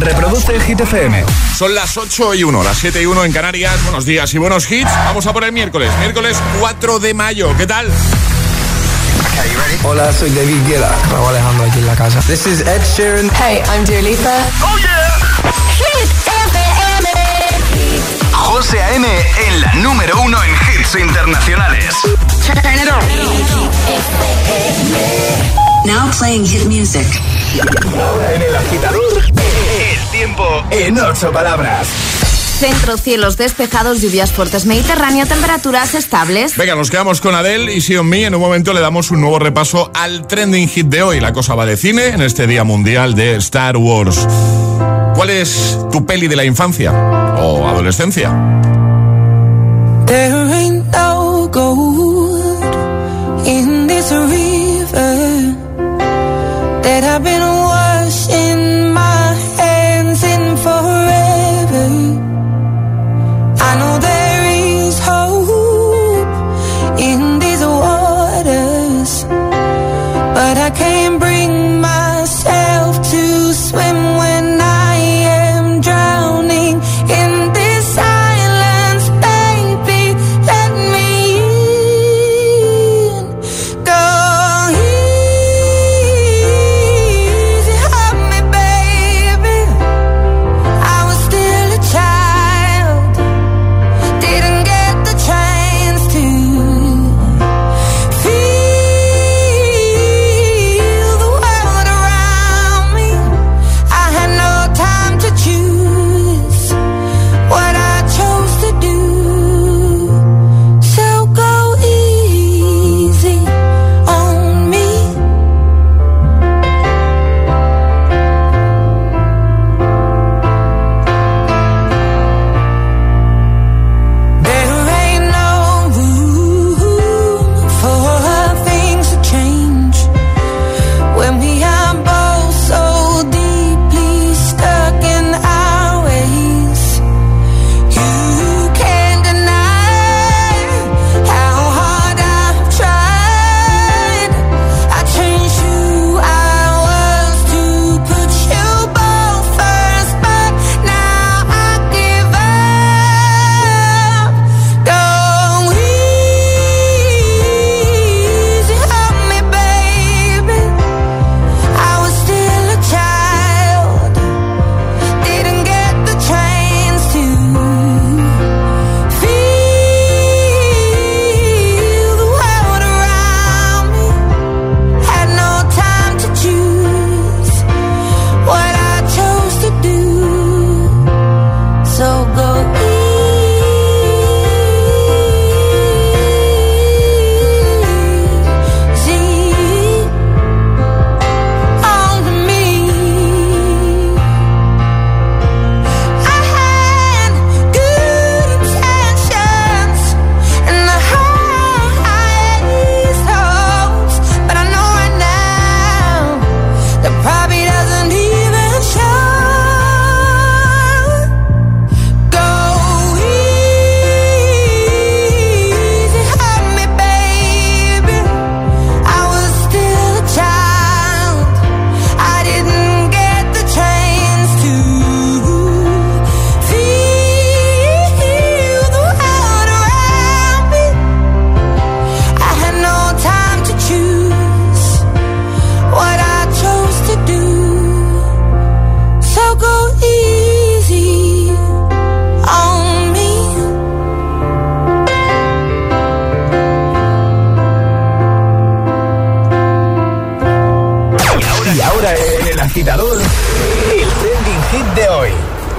Reproduce Hit FM. Son las 8 y 1, las 7 y 1 en Canarias. Buenos días y buenos hits. Vamos a por el miércoles, miércoles 4 de mayo. ¿Qué tal? Hola, soy David Guetta. Raúl Alejandro aquí en la casa. This is Ed Sheeran. Hey, I'm Dua Lipa. Oh yeah. Hit FM. José A.M. en la número uno en hits internacionales. Turn it on. Now playing hit music. Ahora en el agitador, el tiempo en ocho palabras. Centro, cielos despejados, lluvias fuertes Mediterráneo, temperaturas estables. Venga, nos quedamos con Adele y On Me. En un momento le damos un nuevo repaso al trending hit de hoy. La cosa va de cine en este Día Mundial de Star Wars. ¿Cuál es tu peli de la infancia o adolescencia? There ain't no gold in this that I've been washing my hands in forever. I know there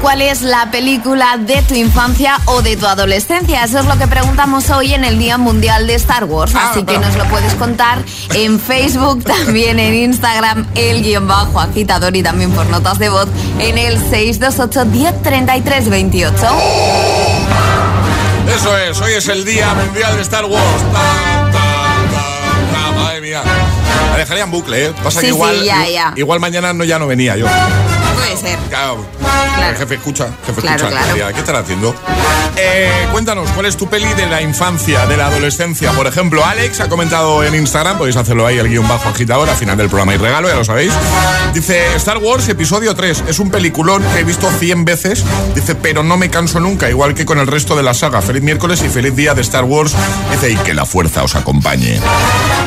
¿Cuál es la película de tu infancia o de tu adolescencia? Eso es lo que preguntamos hoy en el Día Mundial de Star Wars. Ah, Así que nos lo puedes contar en Facebook, también en Instagram, el guion bajo agitador y también por notas de voz en el 628 1033 28. Eso es, hoy es el Día Mundial de Star Wars. Ta, ta, ta, ta, madre mía. La dejaría en bucle, ¿eh? Pasa Sí, que igual, sí, ya, ya. igual mañana no, ya no venía yo. Puede ser. Claro. Claro. El jefe escucha, jefe Claro, escucha. claro. ¿Qué estará haciendo? Eh, cuéntanos, ¿cuál es tu peli de la infancia, de la adolescencia? Por ejemplo, Alex ha comentado en Instagram, podéis hacerlo ahí, el guion bajo agitador, al final del programa y regalo, ya lo sabéis. Dice, Star Wars episodio 3, es un peliculón que he visto 100 veces, dice, pero no me canso nunca, igual que con el resto de la saga. Feliz miércoles y feliz día de Star Wars. Dice, y que la fuerza os acompañe.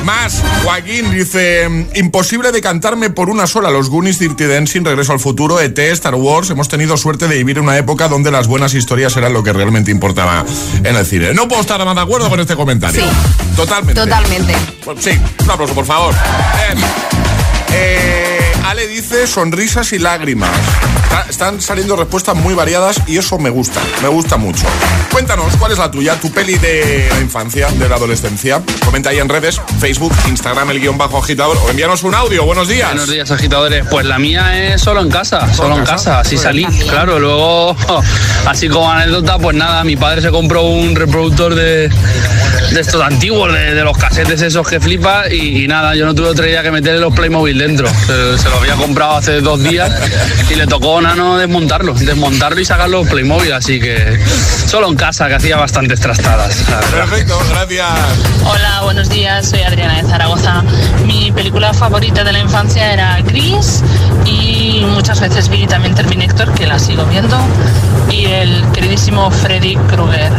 Más, Joaquín dice, imposible decantarme por una sola, los Goonies, Dirty Dancing, Regreso al Futuro, ET, Star Wars, hemos tenido suerte de vivir una época donde las buenas historias eran lo que realmente importaba en el cine. No puedo estar más de acuerdo con este comentario. Sí. Totalmente. Totalmente. Sí, un aplauso, por favor. Bien. Eh, Ale dice sonrisas y lágrimas. Está- Están saliendo respuestas muy variadas y eso me gusta, me gusta mucho. Cuéntanos, ¿cuál es la tuya? ¿Tu peli de la infancia, de la adolescencia? Comenta ahí en redes, Facebook, Instagram, el guion bajo agitador o envíanos un audio. Buenos días. Buenos días, agitadores. Pues la mía es solo en casa, solo en casa? casa, así salí. Claro, luego, así como anécdota, pues nada, mi padre se compró un reproductor de, de estos antiguos, de, de los casetes esos que flipa, y, y nada, yo no tuve otra idea que meterle los Playmobil dentro. Se, se lo había comprado hace dos días y le tocó nano desmontarlo, desmontarlo y sacar los Playmobil, así que solo en casa, que hacía bastantes trastadas. Perfecto, gracias. Hola, buenos días, soy Adriana de Zaragoza. Mi película favorita de la infancia era Gris y muchas veces vi también Terminator, que la sigo viendo, y el queridísimo Freddy Krueger.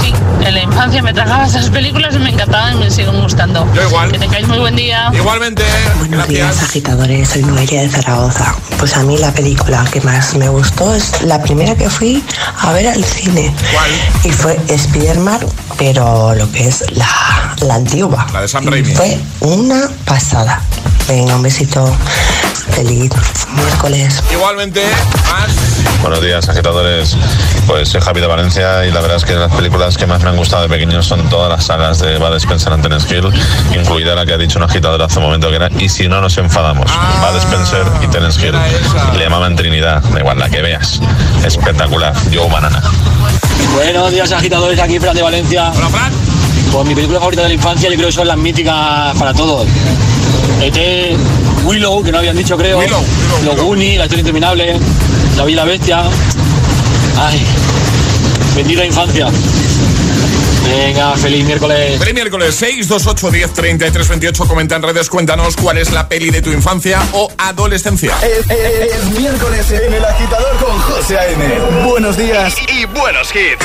Sí, en la infancia me tragaba esas películas y me encantaban y me siguen gustando. Yo igual. Que tengáis muy buen día. Igualmente, Buenos días, gracias. agitadores. Soy Noelia de Zaragoza. Pues a mí la película que más me gustó es la primera que fui a ver al cine. ¿Cuál? Y fue Spider-Man, pero lo que es la, la antigua. La de Sam Y Raimi. Fue una pasada. Venga, un besito. Feliz miércoles. Igualmente, más. Buenos días, agitadores. Pues soy Javi de Valencia y la verdad es que las películas que más me han gustado de pequeño son todas las sagas de Bud Spencer and Terence Hill, incluida la que ha dicho un agitador hace un momento que era Y si no nos enfadamos, Bud Spencer y Terence Hill. Le llamaban Trinidad, da igual la que veas. Espectacular. Yo banana. Buenos días, agitadores. Aquí Fran de Valencia. Hola, Fran. Pues mi película favorita de la infancia, yo creo que son las míticas para todos. ET, Willow, que no habían dicho, creo. Willow, Willow, Los Willow. Goonies, La historia interminable. La Bella y la Bestia. Ay, bendita infancia. Venga, feliz miércoles. Feliz miércoles 628 10 33 28. Comenta en redes, cuéntanos cuál es la peli de tu infancia o adolescencia. Es, es- es miércoles en el agitador con José A.M. Buenos días y, y buenos hits.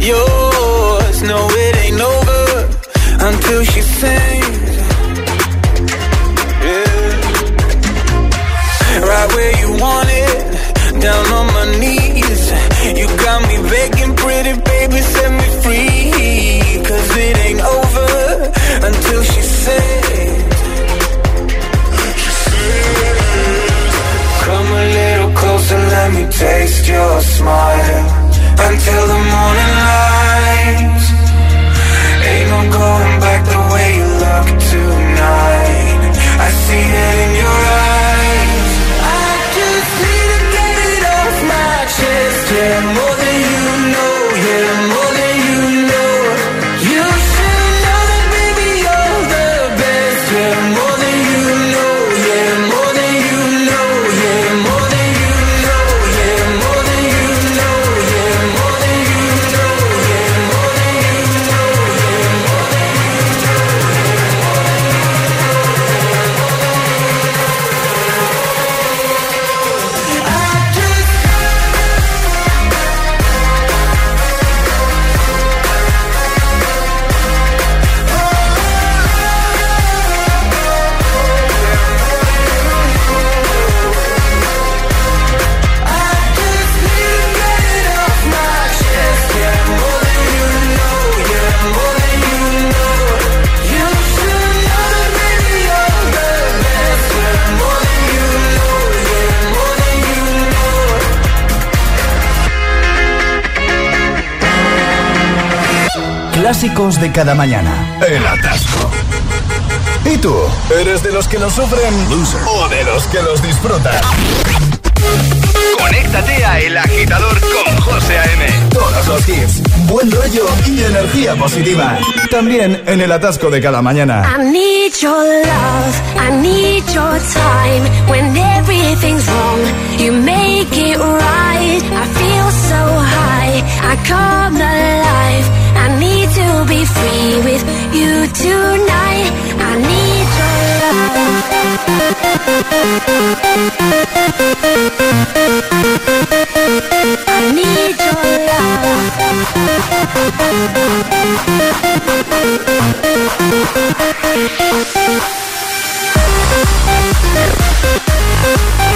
you de cada mañana. El atasco. ¿Y tú? ¿Eres de los que lo sufren o de los que los disfrutan? Conéctate a El Agitador con José A.M. Todos los hits, buen rollo y energía positiva. También en el atasco de cada mañana. I need your love, I need your time. When everything's wrong, you make it right. I feel so high, I come alive. I need to be free with you tonight. I need your love. I need your I'll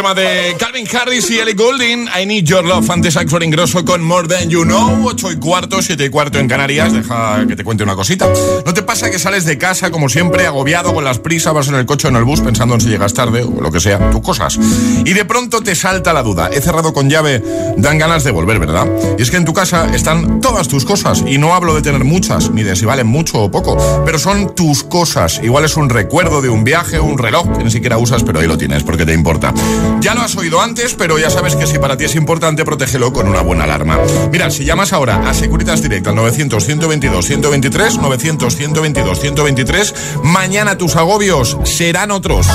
tema de Calvin Harris y Ellie Goulding. I Need Your Love. Antes Axel Ingrosso con More Than You Know. 8 y cuarto, 7 y cuarto en Canarias. Deja que te cuente una cosita. ¿No te pasa que sales de casa, como siempre, agobiado con las prisas, vas en el coche o en el bus pensando en si llegas tarde o lo que sea, tus cosas? Y de pronto te salta la duda. He cerrado con llave, dan ganas de volver, ¿verdad? Y es que en tu casa están todas tus cosas. Y no hablo de tener muchas, ni de si valen mucho o poco. Pero son tus cosas. Igual es un recuerdo de un viaje, un reloj que ni siquiera usas, pero ahí lo tienes porque te importa. Ya lo has oído antes, pero ya sabes que si para ti es importante, protégelo con una buena alarma. Mira, si llamas ahora a Securitas Direct al 900-122-123, 900-122-123, mañana tus agobios serán otros.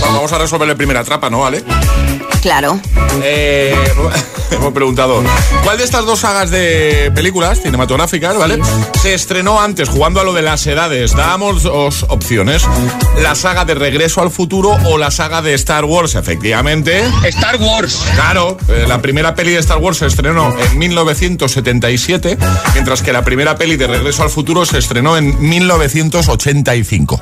Vamos a resolver la primera trapa, ¿no, Ale? Claro. Eh, hemos preguntado, ¿cuál de estas dos sagas de películas cinematográficas, ¿vale? Se estrenó antes, jugando a lo de las edades. Dábamos dos opciones. La saga de Regreso al Futuro o la saga de Star Wars, efectivamente. Star Wars. Claro, eh, la primera peli de Star Wars se estrenó en 1977, mientras que la primera peli de Regreso al Futuro se estrenó en 1985.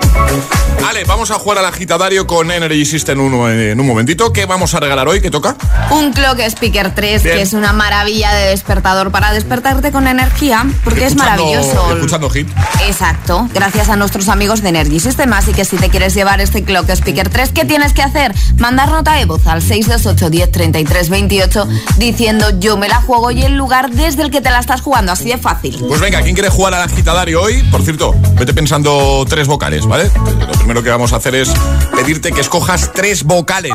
Vale, vamos a jugar al agitadario con Energy System uno en un momentito. ¿Qué vamos a regalar hoy? ¿Qué toca? Un Clock Speaker 3, Bien. que es una maravilla de despertador para despertarte con energía, porque es maravilloso. Escuchando hit. Exacto, gracias a nuestros amigos de Energy System. Así que si te quieres llevar este Clock Speaker 3, ¿qué tienes que hacer? Mandar nota de voz al 628 10 33 28 diciendo yo me la juego y el lugar desde el que te la estás jugando. Así de fácil. Pues venga, ¿quién quiere jugar al agitadario hoy? Por cierto, vete pensando tres vocales, ¿vale? Lo primero que vamos a hacer es pedirte que escojas tres vocales.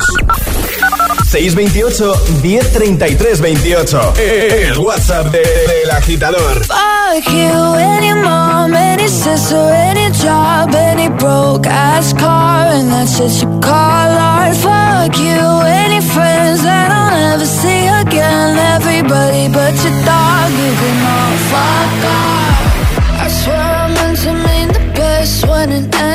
628 1033 28. El WhatsApp de- del agitador. Fuck you, any mom, any sister, any job, any broke ass car, and that's what you call art. Fuck you, any friends that I'll never see again. Everybody but your dog, you can all fuck off. I swear I meant to mean the best when it ended.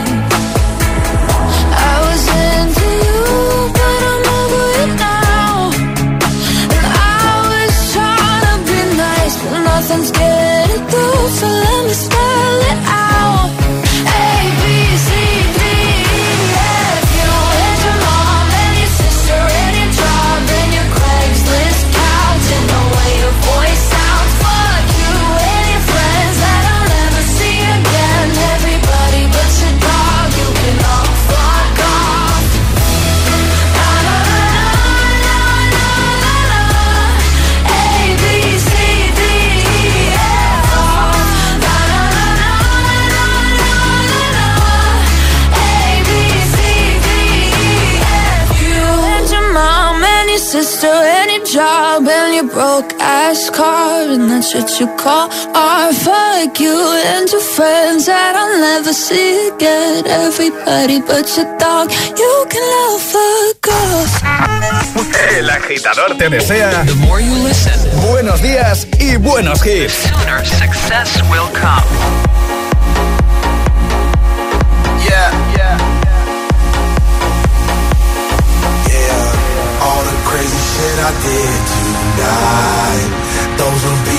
What you call art. Fuck you and your friends that I'll never see again. Everybody but your dog, you can love fuck off. El agitador te desea buenos días y buenos hits. Sooner success will come. Yeah, yeah. Yeah, all the crazy shit I did tonight. Those be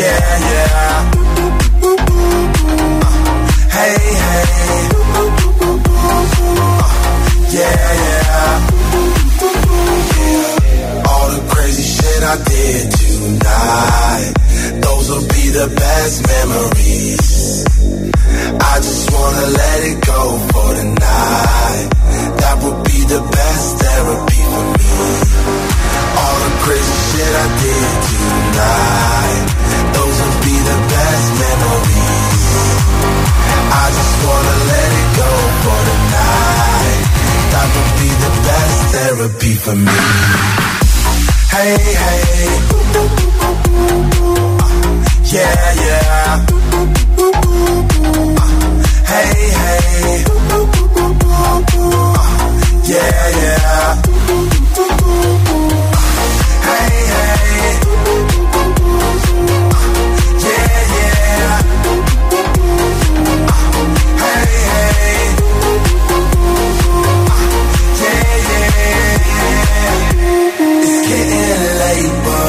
Yeah, yeah. Uh, hey, hey. Uh, yeah, yeah. All the crazy shit I did tonight. Those will be the best memories. I just wanna let it go for the night. That would be the best therapy for me. All the crazy shit I did tonight. Memories. I just wanna let it go for the night. That would be the best therapy for me. Hey, hey. Uh, yeah, yeah. Uh, hey, hey. Uh, yeah, yeah.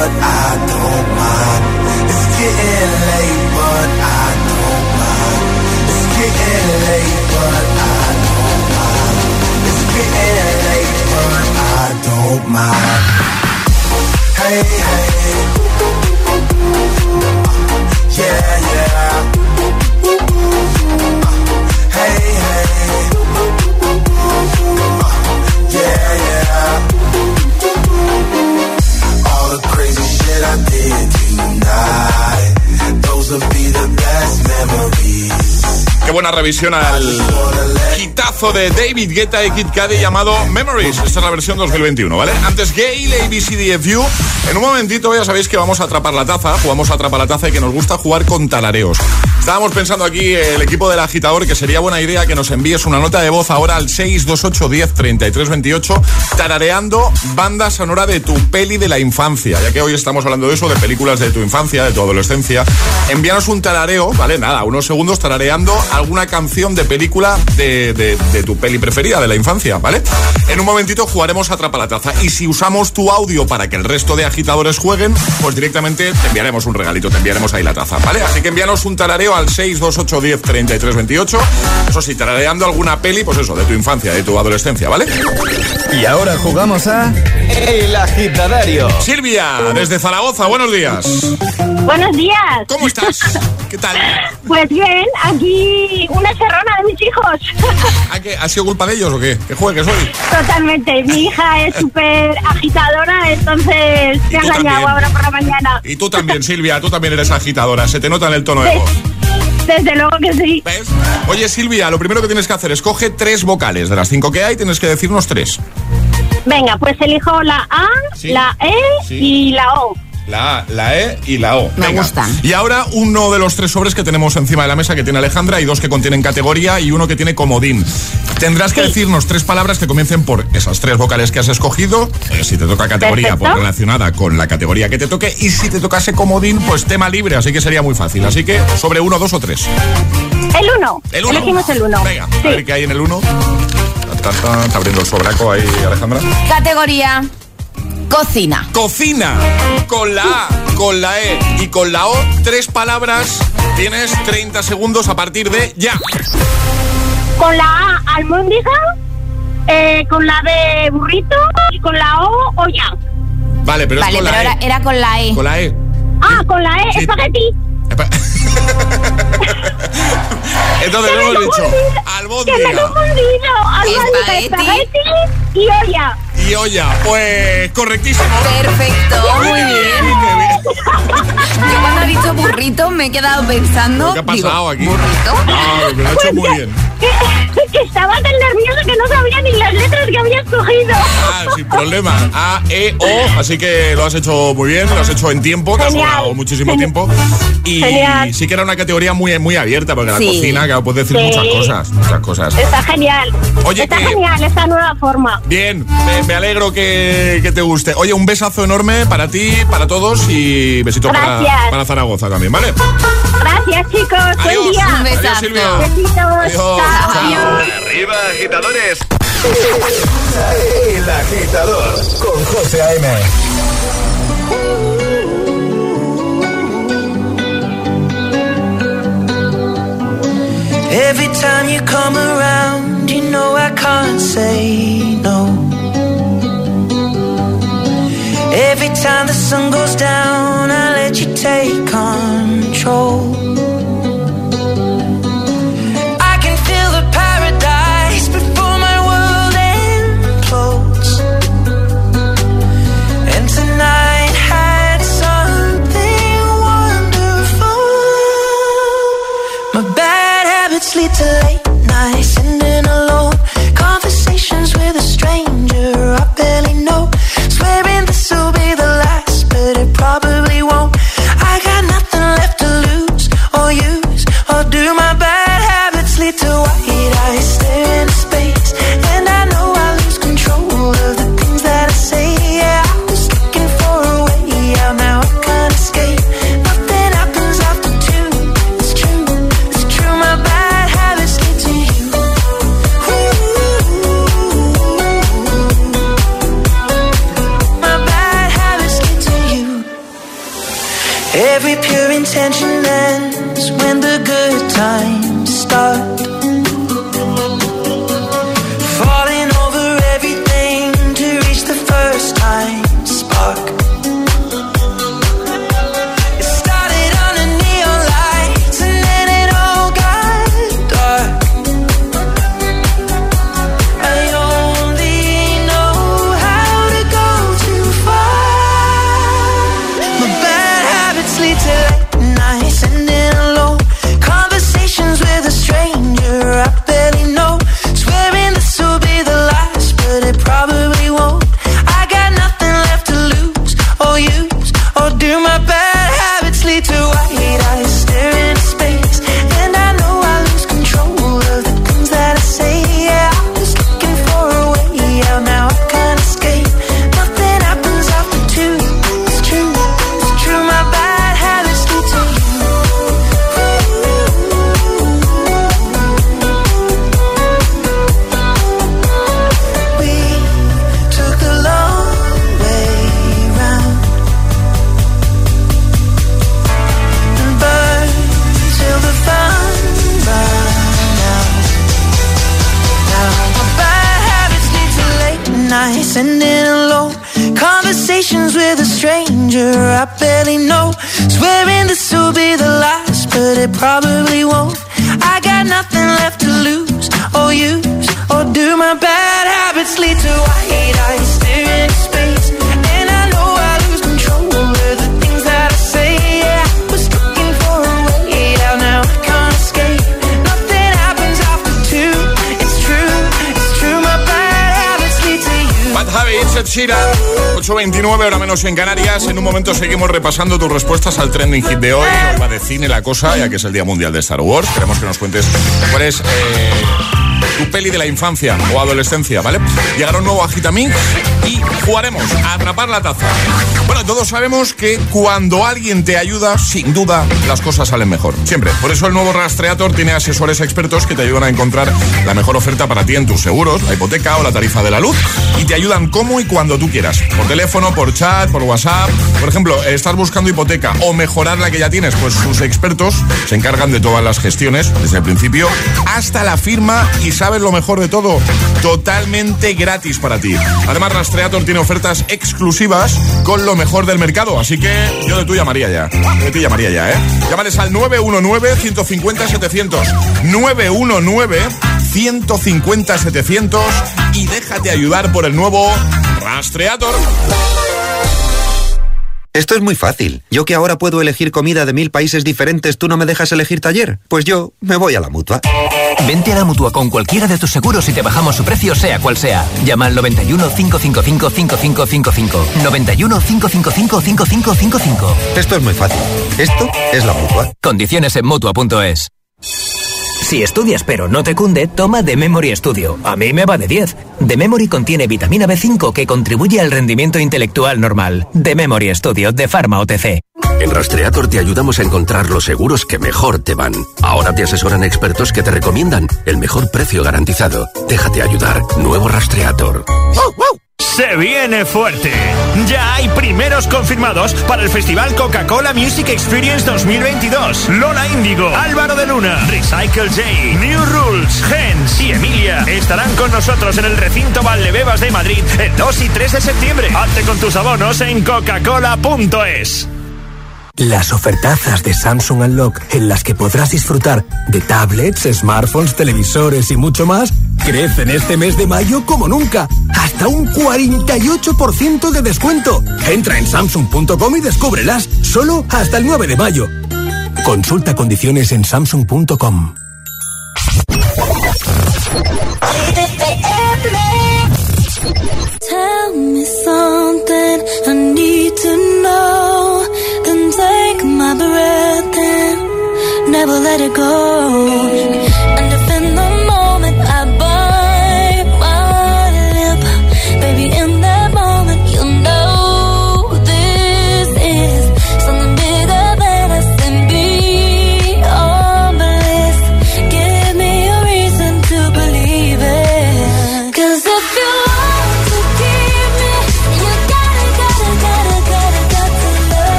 Late, but I don't Al hitazo de David Guetta y Kid Cudi llamado Memories. Esta es la versión 2021, ¿vale? Antes Gale, ABCDFU. En un momentito ya sabéis que vamos a atrapar la taza, jugamos a atrapar la taza y que nos gusta jugar con talareos. Estábamos pensando aquí, el equipo del agitador, que sería buena idea que nos envíes una nota de voz ahora al 628 10 33 28, tarareando banda sonora de tu peli de la infancia. Ya que hoy estamos hablando de eso, de películas de tu infancia, de tu adolescencia. Envíanos un tarareo, ¿vale? Nada, unos segundos tarareando alguna canción de película de, de- de tu peli preferida de la infancia, ¿vale? En un momentito jugaremos a Atrapa la Taza. Y si usamos tu audio para que el resto de agitadores jueguen, pues directamente te enviaremos un regalito, te enviaremos ahí la taza, ¿vale? Así que envíanos un tarareo al 628 10 33 28. Eso sí, tarareando alguna peli, pues eso, de tu infancia, de tu adolescencia, ¿vale? Y ahora jugamos a El Agitadario. Silvia, desde Zaragoza, buenos días. Buenos días. ¿Cómo estás? ¿Qué tal? Pues bien, aquí una serrana de mis hijos. ¿Ha, que- ¿Ha sido culpa de ellos o qué? ¿Que juegues hoy? Totalmente. Mi hija es súper agitadora, entonces me ha tú engañado también. ahora por la mañana. Y tú también, Silvia, tú también eres agitadora, se te nota en el tono de Sí. voz. Desde luego que sí. ¿Ves? Oye, Silvia, lo primero que tienes que hacer es coge tres vocales. De las cinco que hay, tienes que decirnos tres. Venga, pues elijo la A, Sí. la E Sí. y la O. La A, la E y la O. Me Venga. gustan. Y ahora uno de los tres sobres que tenemos encima de la mesa que tiene Alejandra y dos que contienen categoría y uno que tiene comodín. Tendrás que decirnos tres palabras que comiencen por esas tres vocales que has escogido. eh, si te toca categoría, pues Perfecto. relacionada con la categoría que te toque. Y si te tocase comodín, pues tema libre. Así que sería muy fácil. Así que sobre uno, dos o tres. El 1. El uno. Elegimos el 1. Venga, a ver qué hay en el uno. Está abriendo el sobraco ahí, Alejandra. Categoría cocina. Cocina. Con la A, con la E y con la O, tres palabras. Tienes 30 segundos a partir de ya. Con la A, almóndiga. eh, con la B, burrito. Y con la O, olla. Vale, pero vale, es con pero la era, E. era con la E. Con la E. Ah, con la E, Sí. espagueti. Entonces hemos dicho confundido, Que me he albóndiga confundido. Espagueti y olla. Y olla. Pues correctísimo. Perfecto, muy bien. Yo cuando he dicho burrito me he quedado pensando. ¿Qué ha digo, pasado aquí? ¿Burrito? No, lo ha hecho muy bien. Que, que estaba tan nerviosa que no sabía ni las letras que había escogido. Ah, sin problema. A, E, O. Así que lo has hecho muy bien, lo has hecho en tiempo, te has sobrado muchísimo tiempo. Y Genial. sí que era una categoría muy, muy abierta, porque Sí. la cocina, claro, puedes decir Sí. muchas cosas. Muchas cosas. Está genial. Oye, Está que- genial esta nueva forma. Bien, me, me alegro que, que te guste. Oye, un besazo enorme para ti, para todos y besito para, Zaragoza también, ¿vale? Gracias, chicos. Adiós. Buen día. Un besazo. Adiós, Silvia. Besitos. Adiós. Chao. Chao. Arriba, agitadores. El agitador con José A.M. Every time you come around, you know I can't say 8.29, hora menos en Canarias. En un momento seguimos repasando tus respuestas al trending hit de hoy. Va de cine la cosa, ya que es el Día Mundial de Star Wars. Queremos que nos cuentes cuál es eh, tu peli de la infancia o adolescencia, ¿vale? Llegará un nuevo Agitamix y jugaremos a atrapar la taza. Bueno, todos sabemos que cuando alguien te ayuda, sin duda, las cosas salen mejor. Siempre. Por eso el nuevo Rastreator tiene asesores expertos que te ayudan a encontrar la mejor oferta para ti en tus seguros, la hipoteca o la tarifa de la luz. Y te ayudan como y cuando tú quieras. Por teléfono, por chat, por WhatsApp. Por ejemplo, estás buscando hipoteca o mejorar la que ya tienes, pues sus expertos se encargan de todas las gestiones, desde el principio hasta la firma y sabes lo mejor de todo, totalmente gratis para ti. Además, Rastreator tiene ofertas exclusivas con lo mejor del mercado, así que yo de tú llamaría ya. De ti llamaría ya, ¿eh? Llámales al 919-150-700. 919-150-700 y déjate ayudar por el nuevo Rastreator. Esto es muy fácil. Yo que ahora puedo elegir comida de mil países diferentes, ¿tú no me dejas elegir taller? Pues yo me voy a la mutua. Vente a la mutua con cualquiera de tus seguros y te bajamos su precio, sea cual sea. Llama al 91 555 5555. 91 555 5555. Esto es muy fácil. Esto es la mutua. Condiciones en mutua.es. Si estudias pero no te cunde, toma The Memory Studio. A mí me va de 10. The Memory contiene vitamina B5 que contribuye al rendimiento intelectual normal. The Memory Studio de Pharma OTC. En Rastreator te ayudamos a encontrar los seguros que mejor te van. Ahora te asesoran expertos que te recomiendan el mejor precio garantizado. Déjate ayudar. Nuevo Rastreator. Se viene fuerte. Ya hay primeros confirmados para el Festival Coca-Cola Music Experience 2022. Lola Índigo, Álvaro de Luna, Recycle J, New Rules, Gens y Emilia estarán con nosotros en el recinto Valdebebas de Madrid el 2 y 3 de septiembre. Hazte con tus abonos en coca-cola.es. Las ofertazas de Samsung Unlock en las que podrás disfrutar de tablets, smartphones, televisores y mucho más crecen este mes de mayo como nunca. Hasta un 48% de descuento. Entra en samsung.com y descúbrelas solo hasta el 9 de mayo. Consulta condiciones en samsung.com. My breath and never let it go.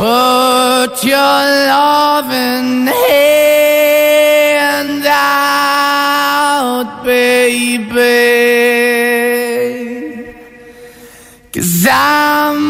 Put your loving hand out, baby. Cause I'm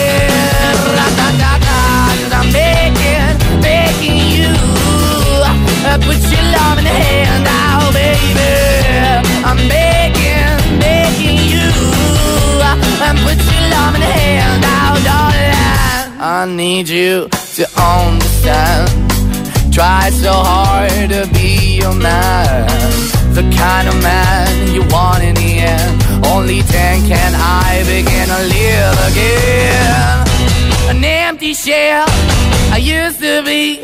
Uh, put your love in the hand out, baby. I'm begging, begging you. Put your love in the hand out, darling. I need you to understand. Try so hard to be your man. The kind of man you want in the end. Only then can I begin to live again. An empty shell I used to be.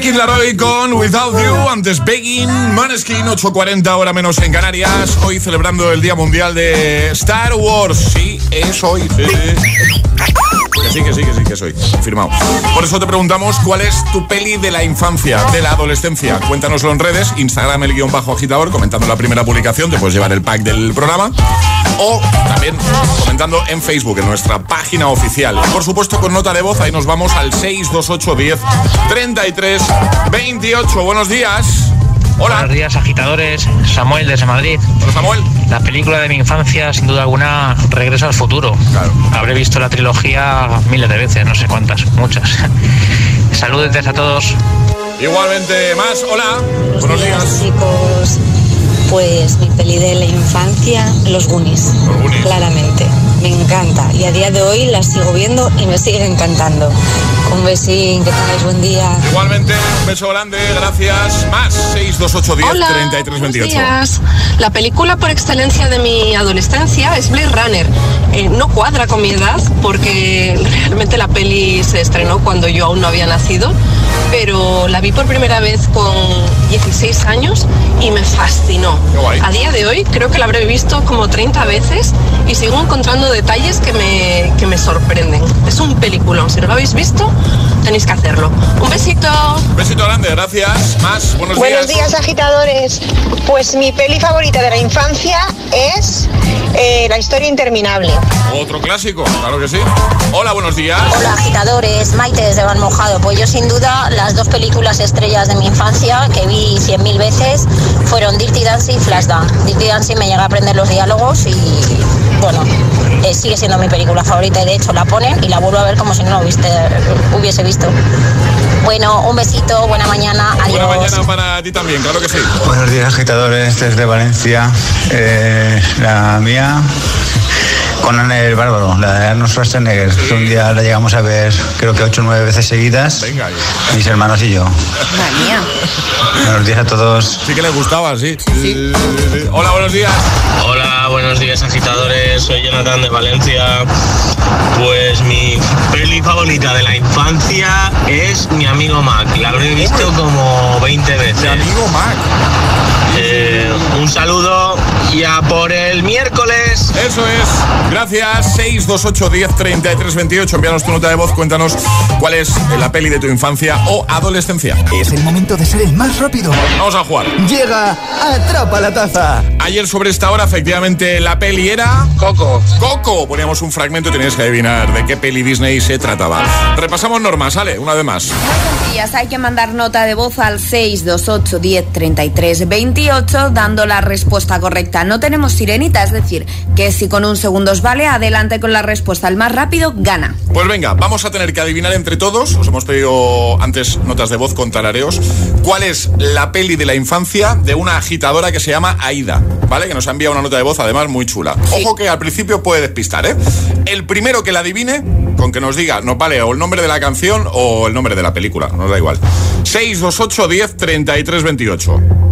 Kid Laroi con Without You, antes Begging, Maneskin, 8.40 hora menos en Canarias, hoy celebrando el Día Mundial de Star Wars. Sí, es hoy. sí. Que sí, que sí, que sí, que soy. Confirmado. Por eso te preguntamos cuál es tu peli de la infancia, de la adolescencia. Cuéntanoslo en redes, Instagram el guion bajo agitador, comentando la primera publicación, te puedes llevar el pack del programa. O también comentando en Facebook, en nuestra página oficial. Y por supuesto, con nota de voz, ahí nos vamos al 628 10 33 28. Buenos días. Hola. Buenos días, agitadores. Samuel desde Madrid. Hola, Samuel. La película de mi infancia, sin duda alguna, Regreso al futuro. Habré visto la trilogía miles de veces, no sé cuántas, muchas. Saludos a todos. Igualmente, más. Hola. Buenos, días, chicos. Pues mi peli de la infancia, Los Goonies. Claramente. Me encanta. Y a día de hoy la sigo viendo y me sigue encantando. Un besín, que tengáis buen día. Igualmente, un beso grande, gracias. Más 628 10 Hola, 33 28. Buenos días. La película por excelencia de mi adolescencia es Blade Runner. Eh, no cuadra con mi edad porque realmente la peli se estrenó cuando yo aún no había nacido, pero la vi por primera vez con 16 años y me fascinó. A día de hoy creo que la habré visto como 30 veces y sigo encontrando detalles que me, que me sorprenden. Es un peliculón. Si no lo habéis visto, tenéis que hacerlo. Un besito. Un besito grande, gracias. Más, buenos, Buenos días, agitadores. Pues mi peli favorita de la infancia es eh, La historia interminable. Otro clásico, claro que sí. Hola, buenos días. Hola agitadores, Maite desde Van Mojado. Pues yo sin duda las dos películas estrellas de mi infancia que vi cien mil veces fueron Dirty Dancing y Flashdance. Dirty Dancing me llega a aprender los diálogos y bueno, eh, sigue siendo mi película favorita y de hecho la ponen y la vuelvo a ver como si no la hubiese, hubiese visto. Bueno, un besito, buena mañana, adiós. Buena mañana para ti también, claro que sí. Buenos días, agitadores desde Valencia. Eh, la mía, Conan el Bárbaro, la de Arnold Schwarzenegger, un día la llegamos a ver, creo que ocho o nueve veces seguidas. Venga. Mis hermanos y yo. Buenos días a todos. Sí que le gustaba, sí. Sí, sí, sí. Hola, buenos días. Hola, buenos días agitadores, soy Jonathan de Valencia. Pues mi peli favorita de la infancia es Mi amigo Mac. La habré visto como 20 veces. Mi amigo Mac. un saludo y a por el miércoles. Eso es. Gracias. 628 10 33 28. Envíanos tu nota de voz. Cuéntanos cuál es la peli de tu infancia o adolescencia. Es el momento de ser el más rápido. Vamos a jugar. Llega Atrapa la Taza. Ayer sobre esta hora, efectivamente, la peli era... Coco. Coco. Poníamos un fragmento y tenías que adivinar de qué peli Disney se trataba. Repasamos normas, ¿sale? Una vez más. días. Hay que mandar nota de voz al 628 10 33 28 dando la respuesta correcta. No tenemos sirenita, es decir, que si con un segundo os vale, adelante con la respuesta. El más rápido gana. Pues venga, vamos a tener que adivinar entre todos, os hemos pedido antes notas de voz con tarareos, cuál es la peli de la infancia de una agitadora que se llama Aida, ¿vale? Que nos ha enviado una nota de voz además muy chula. Ojo que al principio puede despistar, ¿eh? El primero que la adivine, con que nos diga, nos vale o el nombre de la canción o el nombre de la película, nos da igual. 628 10 33 28.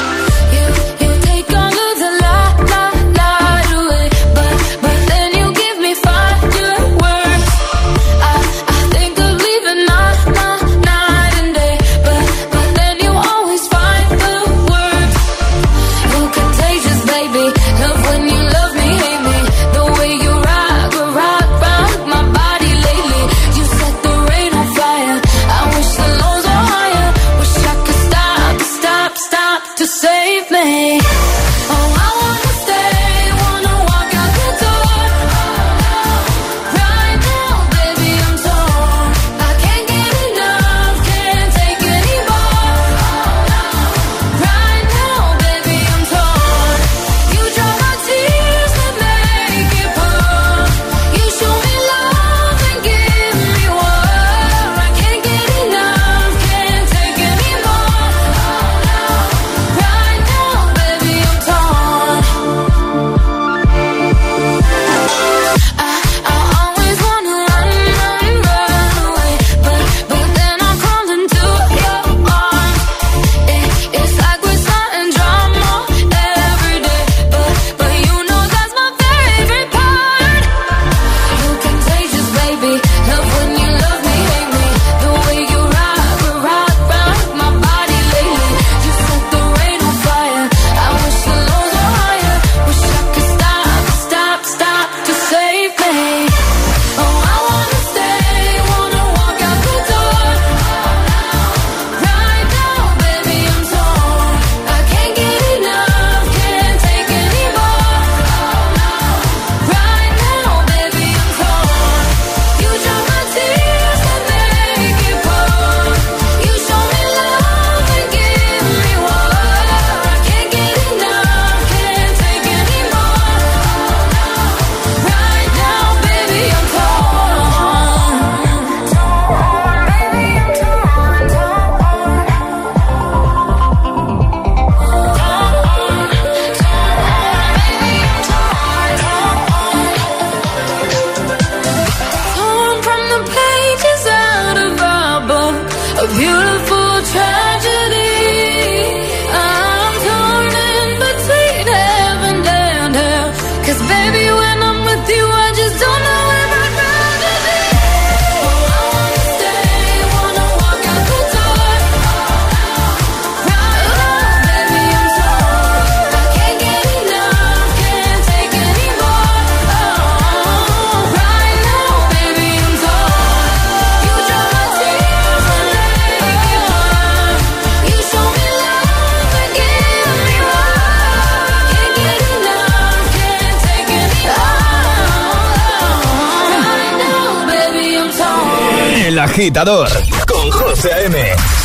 Agitador con José A.M.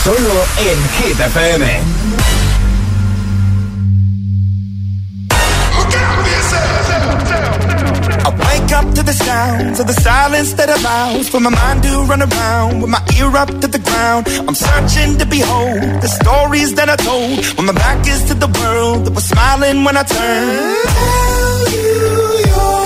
Solo en Hit FM. I wake up to the sounds of the silence that allows for my mind to run around with my ear up to the ground. I'm searching to behold the stories that I told when my back is to the world that was smiling when I turned. Tell you you're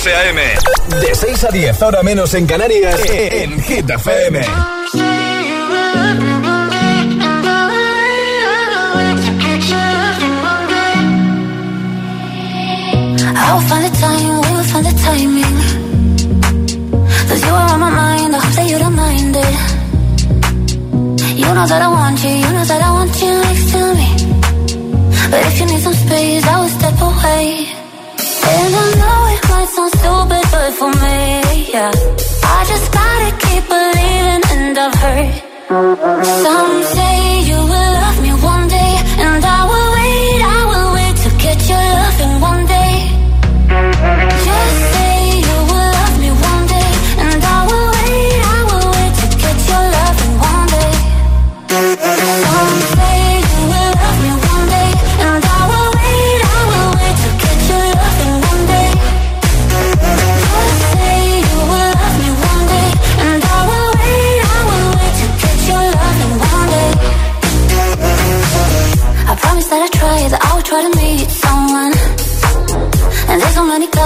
José A.M. De 6 a 10, ahora menos en Canarias, en Hit FM. I'll find the time, we will find the timing. Cause you are on my mind, I hope that you don't mind it. You know that I want you, you know that I want you next to me. But if you need some stupid, for me, yeah. I just gotta keep believing, and I've heard. Some say you will love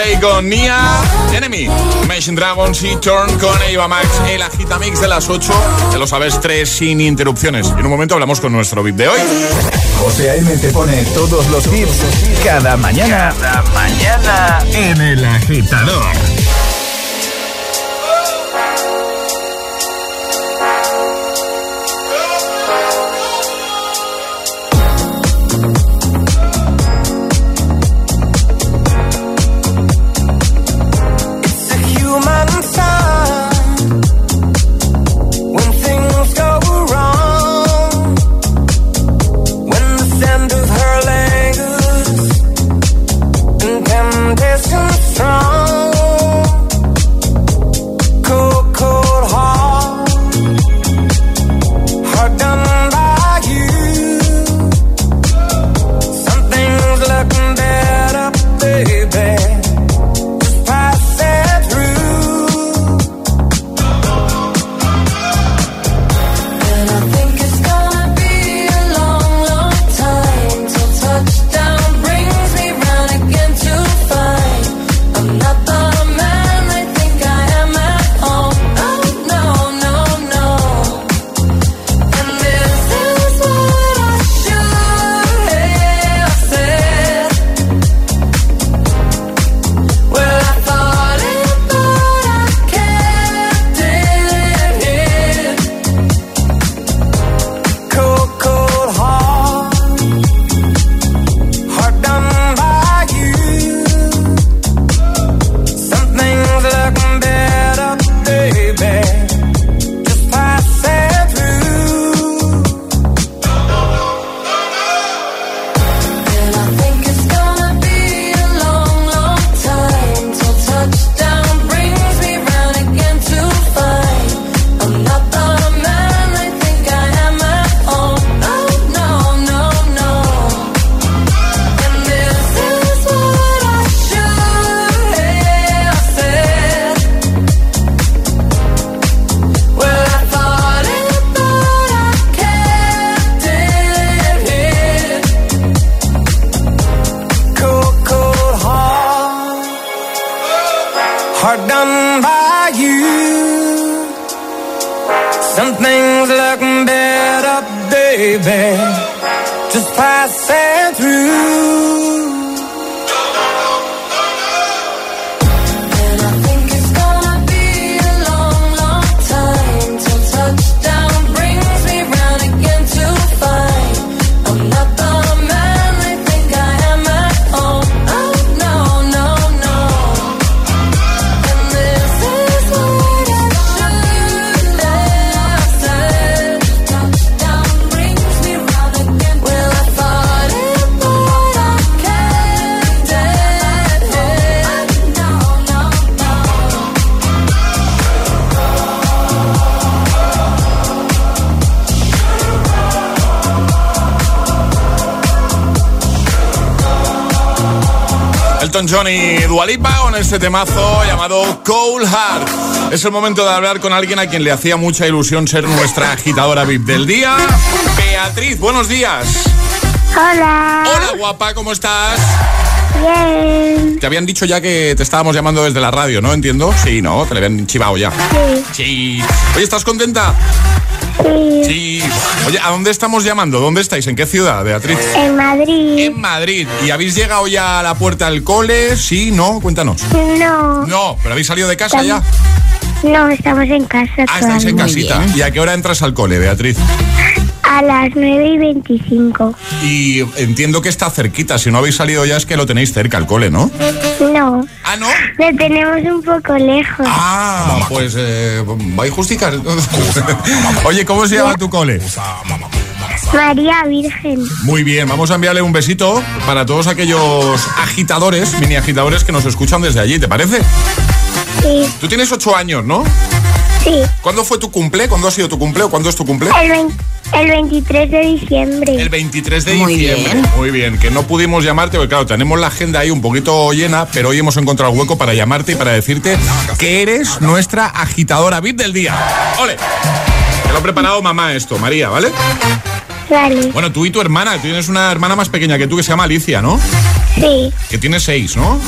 Say con Nia, Enemy, Imagine Dragons y Turn con Eva Max, el agitamix de las 8. Ya lo sabes, tres sin interrupciones. En un momento hablamos con nuestro beat de hoy. José A.M. te pone todos los hits cada mañana. Cada mañana en El Agitador. Elton John y Dualipa con este temazo llamado Cold Heart. Es el momento de hablar con alguien a quien le hacía mucha ilusión ser nuestra agitadora VIP del día. Beatriz, buenos días. Hola. Hola, guapa, ¿cómo estás? Bien. Te habían dicho ya que te estábamos llamando desde la radio, ¿no? Entiendo. Sí, ¿no? Te le habían chivado ya. Sí. Sí. Oye, ¿estás contenta? Sí. Sí. Oye, ¿a dónde estamos llamando? ¿Dónde estáis? ¿En qué ciudad, Beatriz? En Madrid. En Madrid. ¿Y habéis llegado ya a la puerta del cole? Sí, ¿no? Cuéntanos. No. No, pero habéis salido de casa ya. No, estamos en casa. Ah, estáis en casita. ¿Y a qué hora entras al cole, Beatriz? A las 9 y 25. Y entiendo que está cerquita. Si no habéis salido ya es que lo tenéis cerca el cole, ¿no? No. Ah, ¿no? Lo tenemos un poco lejos. Ah, pues eh, vais justicas. Oye, ¿cómo se llama tu cole? María Virgen. Muy bien, vamos a enviarle un besito para todos aquellos agitadores, mini agitadores que nos escuchan desde allí, ¿te parece? Sí. Tú tienes ocho años, ¿no? Sí. ¿Cuándo fue tu cumple? ¿Cuándo ha sido tu cumple o cuándo es tu cumple? El, vein- el 23 de diciembre. El 23 de Muy diciembre. bien. Muy bien, que no pudimos llamarte porque claro, tenemos la agenda ahí un poquito llena, pero hoy hemos encontrado hueco para llamarte y para decirte que eres nuestra agitadora VIP del día. ¡Ole! Te lo ha preparado mamá esto, María, ¿vale? Vale. Bueno, tú y tu hermana, tienes una hermana más pequeña que tú que se llama Alicia, ¿no? Sí. Que tiene seis, ¿no?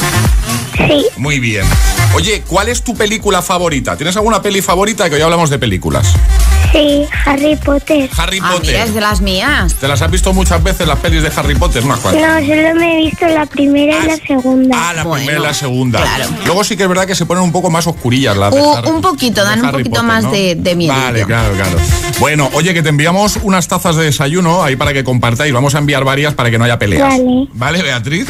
Sí. Muy bien. Oye, ¿cuál es tu película favorita? ¿Tienes alguna peli favorita? Que hoy hablamos de películas. Sí, Harry Potter. Harry Ah, Potter. mira, es de las mías. ¿Te las has visto muchas veces las pelis de Harry Potter? No. No, solo me he visto la primera y la segunda. Ah, la primera y la segunda. Luego sí que es verdad que se ponen un poco más oscurillas las de U- Harry- un poquito, dan un Harry poquito Potter, más ¿no? de, de miedo. Vale, claro, claro. Bueno, oye, que te enviamos unas tazas de desayuno ahí para que compartáis. Vamos a enviar varias para que no haya peleas. Vale. ¿Vale, Beatriz?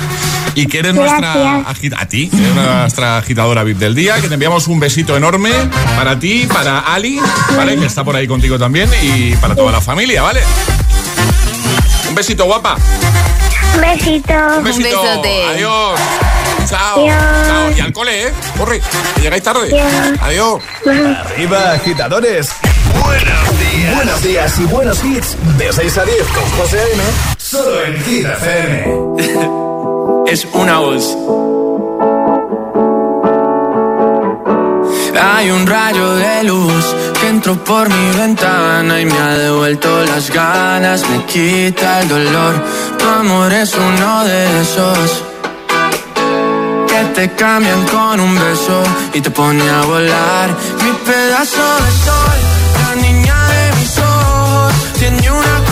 Y que eres nuestra agita- a ti, que eres nuestra agitadora VIP del día, que te enviamos un besito enorme para ti, para Ali, ¿vale? Que está por ahí contigo también, y para toda la familia, ¿vale? Un besito, guapa. Un besito. Un besito. Adiós. Chao. Adiós. Chao. Y al cole, ¿eh? Corre, que llegáis tarde. Adiós. Adiós. Arriba, agitadores. Buenos días. Buenos días y buenos hits. De 6 a 10 con José A.M. Solo en Hit FM. es una voz. Hay un rayo de luz que entró por mi ventana y me ha devuelto las ganas, me quita el dolor. Tu amor es uno de esos que te cambian con un beso y te pone a volar. Mi pedazo de sol, la niña de mis ojos, tiene una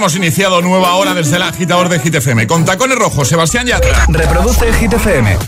Hemos iniciado nueva hora desde el agitador de Hit FM. Con tacones rojos, Sebastián Yatra. Reproduce Hit FM.